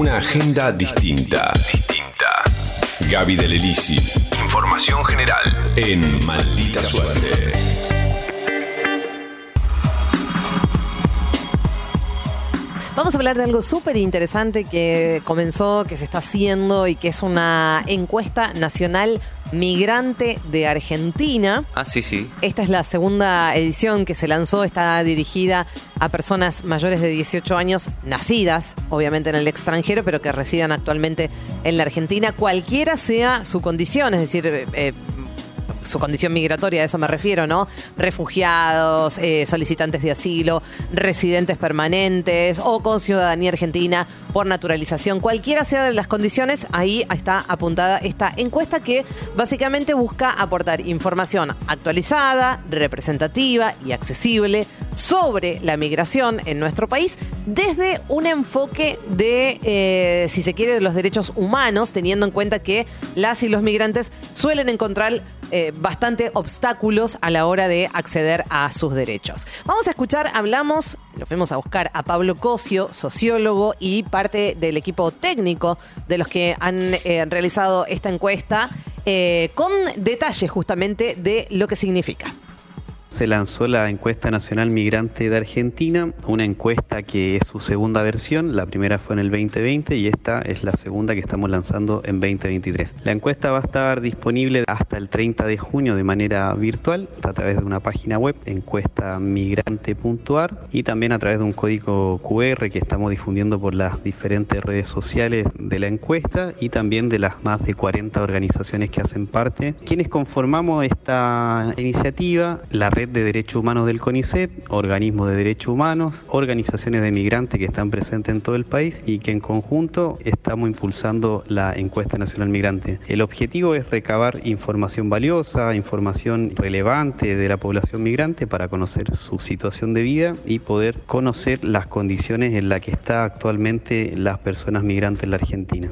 una agenda distinta. Distinta. Gaby del Elisi. Información general en Maldita Suerte. Vamos a hablar de algo súper interesante que comenzó, que se está haciendo y que es una encuesta nacional migrante de Argentina. Ah, sí, sí. Esta es la segunda edición que se lanzó, está dirigida a personas mayores de 18 años, nacidas obviamente en el extranjero, pero que residan actualmente en la Argentina, cualquiera sea su condición, es decir, eh, su condición migratoria, a eso me refiero, ¿no? Refugiados, eh, solicitantes de asilo, residentes permanentes o con ciudadanía argentina por naturalización. Cualquiera sea de las condiciones, ahí está apuntada esta encuesta que básicamente busca aportar información actualizada, representativa y accesible sobre la migración en nuestro país desde un enfoque de, eh, si se quiere, de los derechos humanos, teniendo en cuenta que las y los migrantes suelen encontrar eh, bastante obstáculos a la hora de acceder a sus derechos. Vamos a escuchar, hablamos, lo fuimos a buscar a Pablo Cosio, sociólogo y parte del equipo técnico de los que han eh, realizado esta encuesta, eh, con detalles justamente de lo que significa se lanzó la encuesta nacional migrante de Argentina, una encuesta que es su segunda versión, la primera fue en el 2020 y esta es la segunda que estamos lanzando en 2023. La encuesta va a estar disponible hasta el 30 de junio de manera virtual a través de una página web, encuestamigrante.ar y también a través de un código QR que estamos difundiendo por las diferentes redes sociales de la encuesta y también de las más de 40 organizaciones que hacen parte. Quienes conformamos esta iniciativa, la Red de Derechos Humanos del CONICET, organismos de derechos humanos, organizaciones de migrantes que están presentes en todo el país y que en conjunto estamos impulsando la encuesta nacional migrante. El objetivo es recabar información valiosa, información relevante de la población migrante para conocer su situación de vida y poder conocer las condiciones en las que está actualmente las personas migrantes en la Argentina.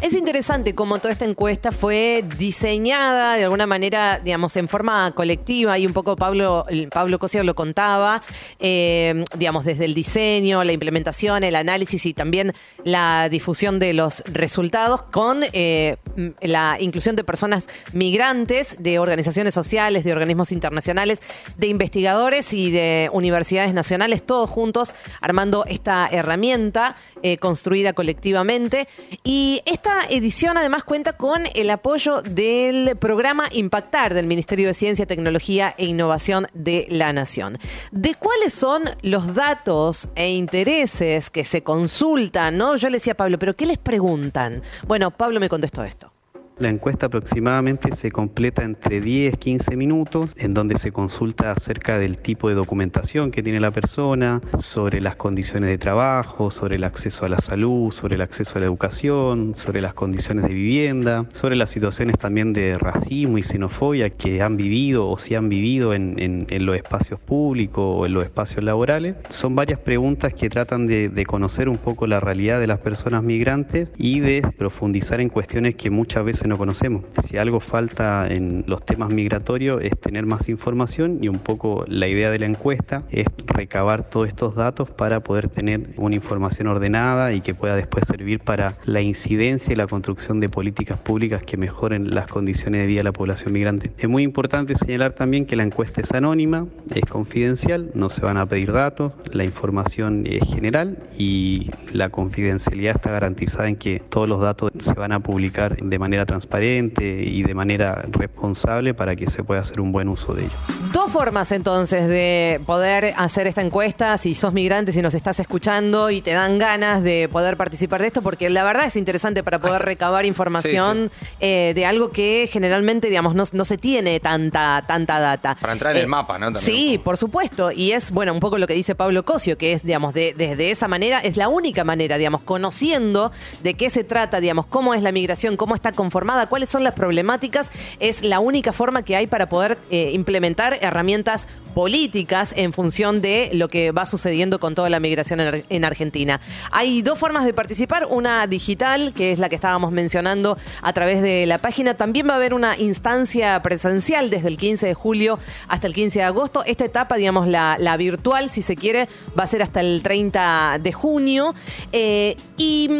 Es interesante cómo toda esta encuesta fue diseñada de alguna manera, digamos, en forma colectiva y un poco Pablo, Pablo Cosio lo contaba, eh, digamos, desde el diseño, la implementación, el análisis y también la difusión de los resultados con eh, la inclusión de personas migrantes, de organizaciones sociales, de organismos internacionales, de investigadores y de universidades nacionales, todos juntos armando esta herramienta eh, construida colectivamente. Y esta edición además cuenta con el apoyo del programa Impactar del Ministerio de Ciencia, Tecnología e Innovación de la Nación. ¿De cuáles son los datos e intereses que se consultan? ¿no? Yo le decía a Pablo, ¿pero qué les preguntan? Bueno, Pablo me contestó esto. La encuesta aproximadamente se completa entre 10 15 minutos, en donde se consulta acerca del tipo de documentación que tiene la persona, sobre las condiciones de trabajo, sobre el acceso a la salud, sobre el acceso a la educación, sobre las condiciones de vivienda, sobre las situaciones también de racismo y xenofobia que han vivido o si han vivido en, los espacios públicos o en los espacios laborales. Son varias preguntas que tratan de, de conocer un poco la realidad de las personas migrantes y de profundizar en cuestiones que muchas veces no conocemos. Si algo falta en los temas migratorios es tener más información y un poco la idea de la encuesta es recabar todos estos datos para poder tener una información ordenada y que pueda después servir para la incidencia y la construcción de políticas públicas que mejoren las condiciones de vida de la población migrante. Es muy importante señalar también que la encuesta es anónima, es confidencial, no se van a pedir datos, la información es general y la confidencialidad está garantizada en que todos los datos se van a publicar de manera transparente transparente y de manera responsable para que se pueda hacer un buen uso de ello. Dos formas entonces de poder hacer esta encuesta, si sos migrante, si nos estás escuchando y te dan ganas de poder participar de esto, porque la verdad es interesante para poder recabar información eh, de algo que generalmente, digamos, no, se tiene tanta, tanta data. Para entrar en el eh, mapa, ¿no? sí, por supuesto. Y es, bueno, un poco lo que dice Pablo Cosio, que es, digamos, de, desde esa manera, es la única manera, digamos, conociendo de qué se trata, digamos, cómo es la migración, cómo está conformada cuáles son las problemáticas, es la única forma que hay para poder eh, implementar herramientas políticas en función de lo que va sucediendo con toda la migración en, Argentina. Hay dos formas de participar, una digital, que es la que estábamos mencionando a través de la página, también va a haber una instancia presencial desde el 15 de julio hasta el 15 de agosto. Esta etapa, digamos, la, virtual, si se quiere, va a ser hasta el 30 de junio. Eh, y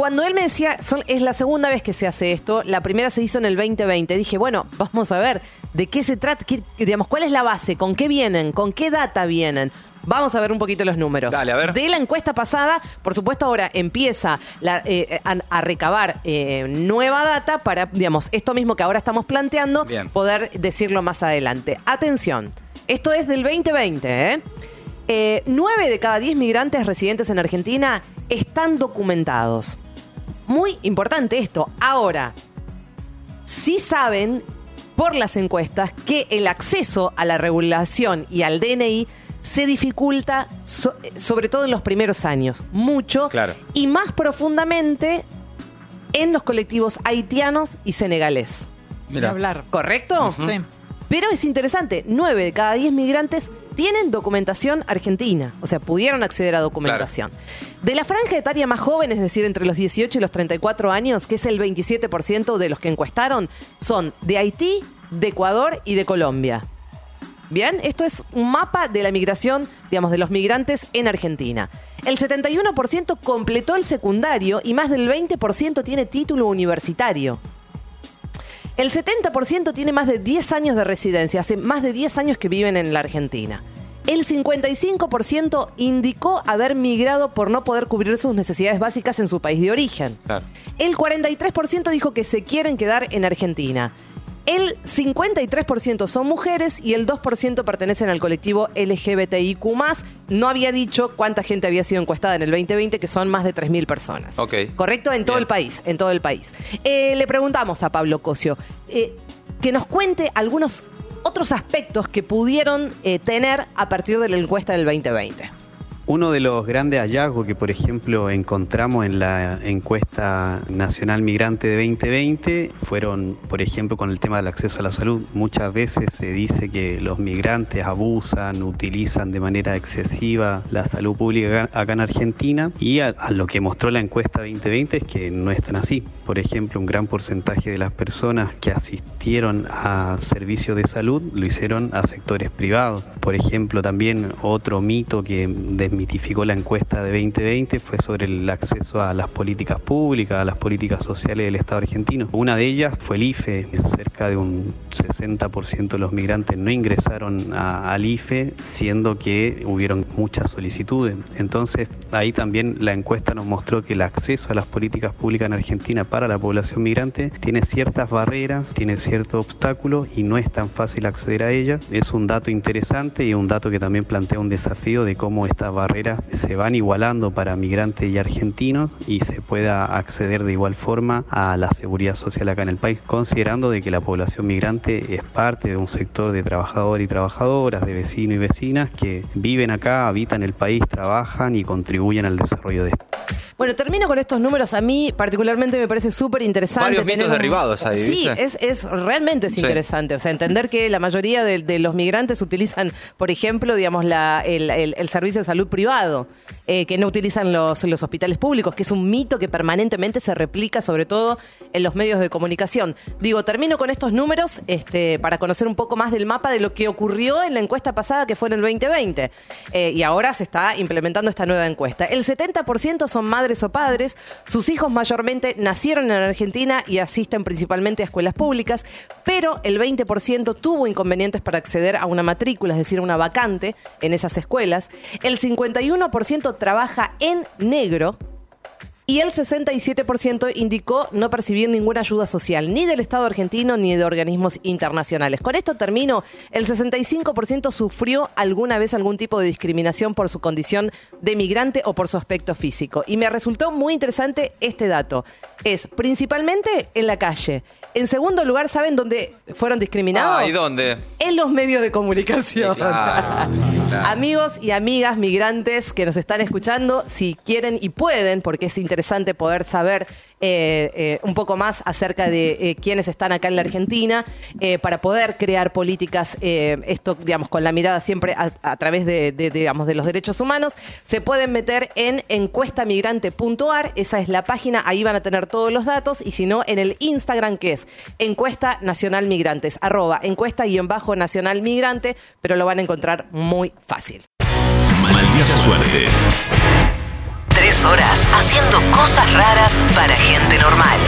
Cuando él me decía, son- es la segunda vez que se hace esto, la primera se hizo en el 2020, dije, bueno, vamos a ver de qué se trata, qué- digamos, cuál es la base, con qué vienen, con qué data vienen. Vamos a ver un poquito los números. Dale, a ver. De la encuesta pasada, por supuesto, ahora empieza la- eh, a, a recabar eh, nueva data para, digamos, esto mismo que ahora estamos planteando, Bien. poder decirlo más adelante. Atención, esto es del 2020, ¿eh? Eh, Nueve de cada diez migrantes residentes en Argentina están documentados. Muy importante esto. Ahora, sí saben por las encuestas que el acceso a la regulación y al DNI se dificulta so- sobre todo en los primeros años, mucho Claro. y más profundamente en los colectivos haitianos y senegalés. Mira. Hablar. ¿Correcto? Sí. Pero es interesante, 9 de cada 10 migrantes tienen documentación argentina, o sea, pudieron acceder a documentación. De la franja etaria más joven, es decir, entre los 18 y los 34 años, que es el 27% de los que encuestaron, son de Haití, de Ecuador y de Colombia. Bien, esto es un mapa de la migración, digamos, de los migrantes en Argentina. El 71% completó el secundario y más del 20% tiene título universitario. El 70% tiene más de 10 años de residencia, hace más de 10 años que viven en la Argentina. El 55% indicó haber migrado por no poder cubrir sus necesidades básicas en su país de origen. Claro. El 43% dijo que se quieren quedar en Argentina. El 53% son mujeres y el 2% pertenecen al colectivo LGBTIQ. No había dicho cuánta gente había sido encuestada en el 2020, que son más de 3.000 personas. Ok. ¿Correcto? En todo Bien. el país. En todo el país. Eh, le preguntamos a Pablo Cosio eh, que nos cuente algunos otros aspectos que pudieron eh, tener a partir de la encuesta del 2020. Uno de los grandes hallazgos que, por ejemplo, encontramos en la encuesta nacional migrante de 2020 fueron, por ejemplo, con el tema del acceso a la salud. Muchas veces se dice que los migrantes abusan, utilizan de manera excesiva la salud pública acá- en Argentina y a, lo que mostró la encuesta 2020 es que no es tan así. Por ejemplo, un gran porcentaje de las personas que asistieron a servicios de salud lo hicieron a sectores privados. Por ejemplo, también otro mito que desmitificó la encuesta de 2020 fue sobre el acceso a las políticas públicas, a las políticas sociales del Estado argentino. Una de ellas fue el IFE. Cerca de un 60% de los migrantes no ingresaron a- al IFE, siendo que hubieron muchas solicitudes. Entonces, ahí también la encuesta nos mostró que el acceso a las políticas públicas en Argentina para la población migrante tiene ciertas barreras, tiene ciertos obstáculos y no es tan fácil acceder a ellas. Es un dato interesante y un dato que también plantea un desafío de cómo estas barreras se van igualando para migrantes y argentinos y se pueda acceder de igual forma a la seguridad social acá en el país, considerando de que la población migrante es parte de un sector de trabajadores y trabajadoras, de vecinos y vecinas que viven acá, habitan el país, trabajan y contribuyen al desarrollo de este. Bueno, termino con estos números. A mí particularmente me parece súper interesante. Varios mitos un- derribados ahí, Sí, ¿viste? es, es realmente es Sí. interesante. O sea, entender que la mayoría de, de los migrantes utilizan, por ejemplo, digamos, la, el, el- el servicio de salud privado, eh, que no utilizan los, los hospitales públicos, que es un mito que permanentemente se replica, sobre todo en los medios de comunicación. Digo, termino con estos números este, para conocer un poco más del mapa de lo que ocurrió en la encuesta pasada, que fue en el 2020. Eh, y ahora se está implementando esta nueva encuesta. El 70% son madres o padres, sus hijos mayormente nacieron en Argentina y asisten principalmente a escuelas públicas, pero el 20% tuvo inconvenientes para acceder a una matrícula, es decir, una vacante en esas escuelas. El 51% trabaja en negro. Y el 67% indicó no percibir ninguna ayuda social, ni del Estado argentino ni de organismos internacionales. Con esto termino. El 65% sufrió alguna vez algún tipo de discriminación por su condición de migrante o por su aspecto físico. Y me resultó muy interesante este dato. Es principalmente en la calle. En segundo lugar, ¿saben dónde fueron discriminados? Ah, ¿y dónde? en los medios de comunicación. Sí, claro, claro. Amigos y amigas migrantes que nos están escuchando, si quieren y pueden, porque es interesante poder saber eh, eh, un poco más acerca de eh, quiénes están acá en la Argentina, eh, para poder crear políticas, esto, digamos, con la mirada siempre a, a través de, de, digamos, de los derechos humanos, se pueden meter en encuestamigrante.ar, esa es la página, ahí van a tener todos los datos, y si no, en el Instagram que es Encuesta Nacional Migrantes, arroba encuesta-nacional migrante, pero lo van a encontrar muy fácil. Maldita suerte. Tres horas haciendo cosas raras para gente normal.